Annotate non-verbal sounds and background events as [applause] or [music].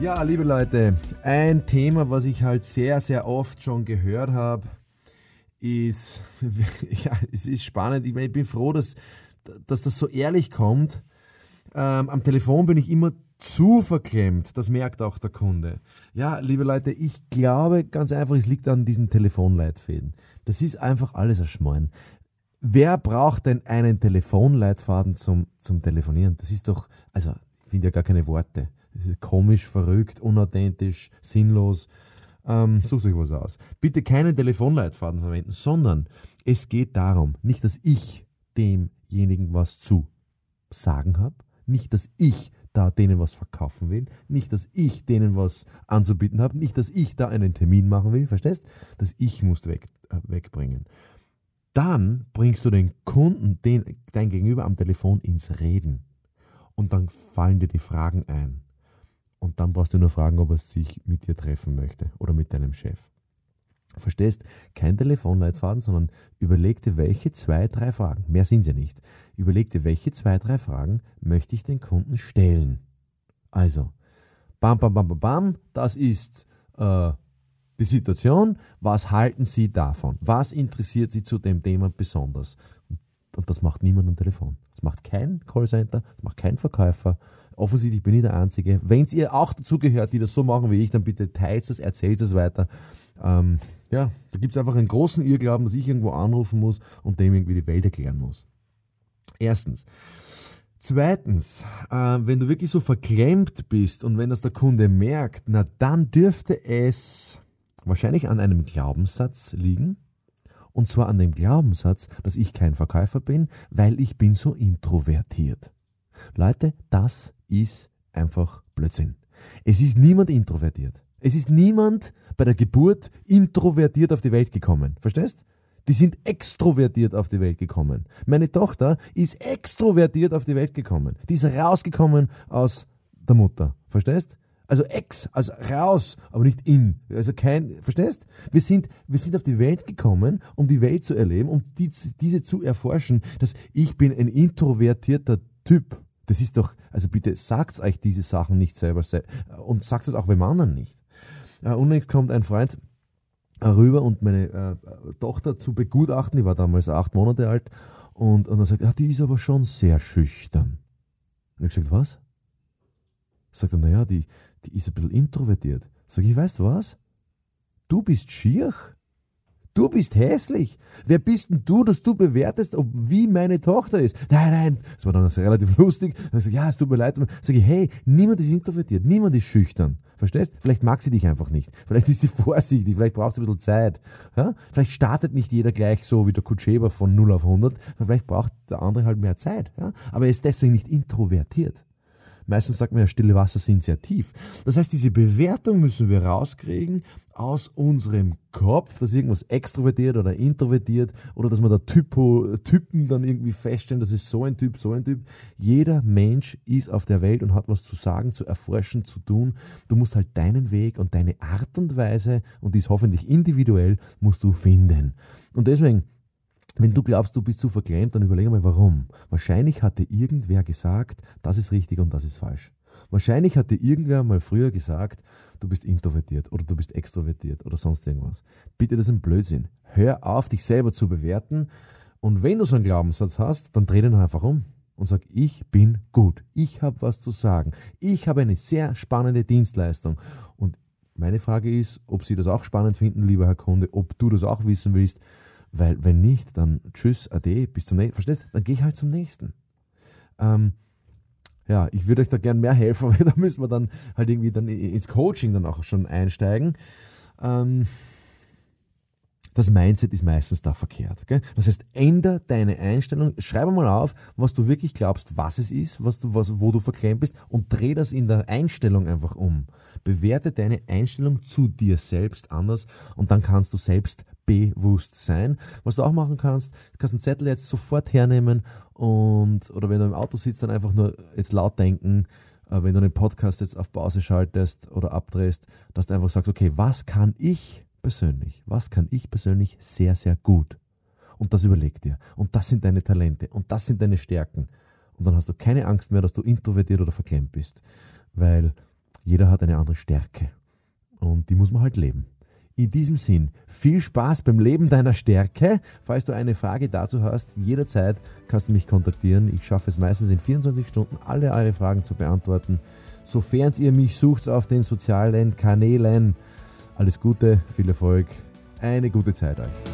Ja, liebe Leute, ein Thema, was ich halt sehr, sehr oft schon gehört habe, ist, [laughs] ja, es ist spannend. Ich, bin froh, dass, dass das so ehrlich kommt. Ähm, am Telefon bin ich immer zu verklemmt. Das merkt auch der Kunde. Ja, liebe Leute, ich glaube ganz einfach, es liegt an diesen Telefonleitfäden. Das ist einfach alles ein Schmarrn. Wer braucht denn einen Telefonleitfaden zum, zum Telefonieren? Das ist doch, also, ich finde ja gar keine Worte. Das ist komisch, verrückt, unauthentisch, sinnlos. Ähm, such sich was aus. Bitte keinen Telefonleitfaden verwenden, sondern es geht darum, nicht, dass ich demjenigen was zu sagen habe, nicht, dass ich da denen was verkaufen will, nicht, dass ich denen was anzubieten habe, nicht, dass ich da einen Termin machen will, verstehst? Das Ich muss weg, äh, wegbringen. Dann bringst du den Kunden, den, dein Gegenüber am Telefon ins Reden. Und dann fallen dir die Fragen ein. Und dann brauchst du nur fragen, ob er sich mit dir treffen möchte oder mit deinem Chef. Verstehst? Kein Telefonleitfaden, sondern überleg dir, welche zwei, drei Fragen, mehr sind sie ja nicht, überleg dir, welche zwei, drei Fragen möchte ich den Kunden stellen. Also, bam, bam, bam, bam, bam, das ist äh, die Situation. Was halten Sie davon? Was interessiert Sie zu dem Thema besonders? Und das macht niemand am Telefon. Das macht kein Callcenter, das macht kein Verkäufer, Offensichtlich bin ich der Einzige. Wenn ihr auch dazugehört, die das so machen wie ich, dann bitte teilt es, erzählt es weiter. Ähm, ja, da gibt es einfach einen großen Irrglauben, dass ich irgendwo anrufen muss und dem irgendwie die Welt erklären muss. Erstens. Zweitens, äh, wenn du wirklich so verklemmt bist und wenn das der Kunde merkt, na dann dürfte es wahrscheinlich an einem Glaubenssatz liegen. Und zwar an dem Glaubenssatz, dass ich kein Verkäufer bin, weil ich bin so introvertiert. Leute, das ist einfach Blödsinn. Es ist niemand introvertiert. Es ist niemand bei der Geburt introvertiert auf die Welt gekommen. Verstehst? Die sind extrovertiert auf die Welt gekommen. Meine Tochter ist extrovertiert auf die Welt gekommen. Die ist rausgekommen aus der Mutter. Verstehst? Also ex, also raus, aber nicht in. Also kein, verstehst? Wir sind, wir sind auf die Welt gekommen, um die Welt zu erleben, um die, diese zu erforschen, dass ich bin ein introvertierter Typ. Das ist doch, also bitte sagt euch diese Sachen nicht selber und sagt es auch beim anderen nicht. Uh, unlängst kommt ein Freund rüber und meine äh, Tochter zu begutachten, die war damals acht Monate alt, und, und er sagt, ja, die ist aber schon sehr schüchtern. Und ich gesagt, was? Sagt er, naja, die, die ist ein bisschen introvertiert. Sag ich, weißt du was? Du bist schier. Du bist hässlich. Wer bist denn du, dass du bewertest, ob wie meine Tochter ist? Nein, nein. Das war dann relativ lustig. Dann sag ich, ja, es tut mir leid. Sag ich, hey, niemand ist introvertiert, niemand ist schüchtern. Verstehst? Vielleicht mag sie dich einfach nicht. Vielleicht ist sie [laughs] vorsichtig, vielleicht braucht sie ein bisschen Zeit. Ja? Vielleicht startet nicht jeder gleich so wie der Kutscheber von 0 auf 100. Vielleicht braucht der andere halt mehr Zeit. Ja? Aber er ist deswegen nicht introvertiert. Meistens sagt man ja, stille Wasser sind sehr tief. Das heißt, diese Bewertung müssen wir rauskriegen aus unserem Kopf, dass irgendwas extrovertiert oder introvertiert oder dass man da Typo, Typen dann irgendwie feststellen, das ist so ein Typ, so ein Typ. Jeder Mensch ist auf der Welt und hat was zu sagen, zu erforschen, zu tun. Du musst halt deinen Weg und deine Art und Weise, und die ist hoffentlich individuell, musst du finden. Und deswegen, wenn du glaubst, du bist zu verklemmt, dann überlege mal, warum. Wahrscheinlich hat dir irgendwer gesagt, das ist richtig und das ist falsch. Wahrscheinlich hat dir irgendwer mal früher gesagt, du bist introvertiert oder du bist extrovertiert oder sonst irgendwas. Bitte, das ist ein Blödsinn. Hör auf, dich selber zu bewerten. Und wenn du so einen Glaubenssatz hast, dann dreh den einfach um und sag, ich bin gut. Ich habe was zu sagen. Ich habe eine sehr spannende Dienstleistung. Und meine Frage ist, ob Sie das auch spannend finden, lieber Herr Kunde, ob du das auch wissen willst. Weil wenn nicht, dann tschüss, ade, bis zum nächsten. Verstehst? Dann gehe ich halt zum nächsten. Ähm, ja, ich würde euch da gern mehr helfen, [laughs] weil da müssen wir dann halt irgendwie dann ins Coaching dann auch schon einsteigen. Ähm, das Mindset ist meistens da verkehrt. Gell? Das heißt, änder deine Einstellung, schreibe mal auf, was du wirklich glaubst, was es ist, was du, was, wo du verklemmt bist und dreh das in der Einstellung einfach um. Bewerte deine Einstellung zu dir selbst anders und dann kannst du selbst bewusst sein. Was du auch machen kannst, du kannst einen Zettel jetzt sofort hernehmen und oder wenn du im Auto sitzt, dann einfach nur jetzt laut denken, äh, wenn du den Podcast jetzt auf Pause schaltest oder abdrehst, dass du einfach sagst, okay, was kann ich persönlich, was kann ich persönlich sehr, sehr gut? Und das überleg dir. Und das sind deine Talente. Und das sind deine Stärken. Und dann hast du keine Angst mehr, dass du introvertiert oder verklemmt bist. Weil jeder hat eine andere Stärke. Und die muss man halt leben. In diesem Sinn, viel Spaß beim Leben deiner Stärke. Falls du eine Frage dazu hast, jederzeit kannst du mich kontaktieren. Ich schaffe es meistens in 24 Stunden, alle eure Fragen zu beantworten. Sofern ihr mich sucht auf den sozialen Kanälen. Alles Gute, viel Erfolg, eine gute Zeit euch.